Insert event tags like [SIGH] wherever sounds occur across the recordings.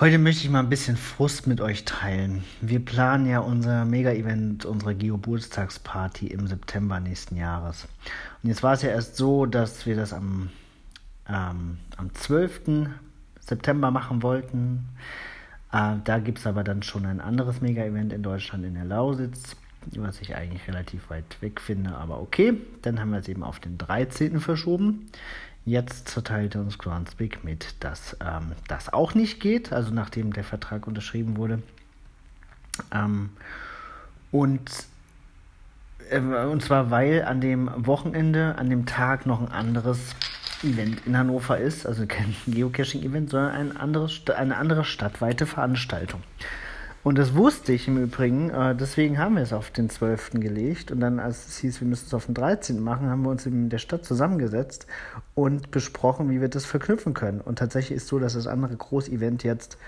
Heute möchte ich mal ein bisschen Frust mit euch teilen. Wir planen ja unser Mega-Event, unsere Geburtstagsparty im September nächsten Jahres. Und jetzt war es ja erst so, dass wir das am, ähm, am 12. September machen wollten. Äh, da gibt es aber dann schon ein anderes Mega-Event in Deutschland in der Lausitz, was ich eigentlich relativ weit weg finde, aber okay. Dann haben wir es eben auf den 13. verschoben. Jetzt teilte uns Groundspeak mit, dass ähm, das auch nicht geht, also nachdem der Vertrag unterschrieben wurde. Ähm, und, äh, und zwar, weil an dem Wochenende, an dem Tag noch ein anderes Event in Hannover ist, also kein Geocaching-Event, sondern ein anderes, eine andere stadtweite Veranstaltung. Und das wusste ich im Übrigen, äh, deswegen haben wir es auf den 12. gelegt. Und dann, als es hieß, wir müssen es auf den 13. machen, haben wir uns in der Stadt zusammengesetzt und besprochen, wie wir das verknüpfen können. Und tatsächlich ist so, dass das andere Großevent jetzt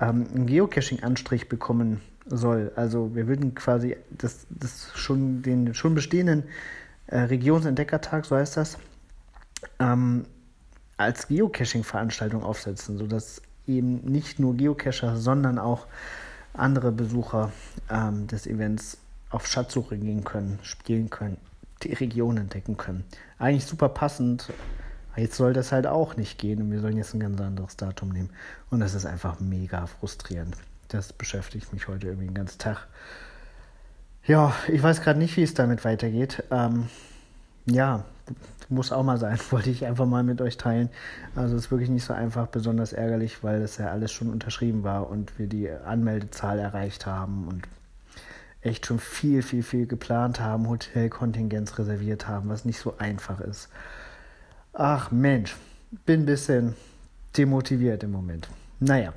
ähm, einen Geocaching-Anstrich bekommen soll. Also wir würden quasi das, das schon den schon bestehenden äh, Regionsentdeckertag, so heißt das, ähm, als Geocaching-Veranstaltung aufsetzen, sodass eben nicht nur Geocacher, sondern auch andere Besucher ähm, des Events auf Schatzsuche gehen können, spielen können, die Region entdecken können. Eigentlich super passend. Jetzt soll das halt auch nicht gehen und wir sollen jetzt ein ganz anderes Datum nehmen. Und das ist einfach mega frustrierend. Das beschäftigt mich heute irgendwie den ganzen Tag. Ja, ich weiß gerade nicht, wie es damit weitergeht. Ähm, ja, muss auch mal sein, [LAUGHS] wollte ich einfach mal mit euch teilen. Also es ist wirklich nicht so einfach, besonders ärgerlich, weil das ja alles schon unterschrieben war und wir die Anmeldezahl erreicht haben und echt schon viel, viel, viel geplant haben, Hotelkontingenz reserviert haben, was nicht so einfach ist. Ach Mensch, bin ein bisschen demotiviert im Moment. Naja,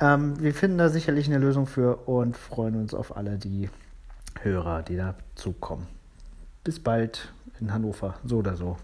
ähm, wir finden da sicherlich eine Lösung für und freuen uns auf alle die Hörer, die dazukommen. Bis bald in Hannover, so oder so.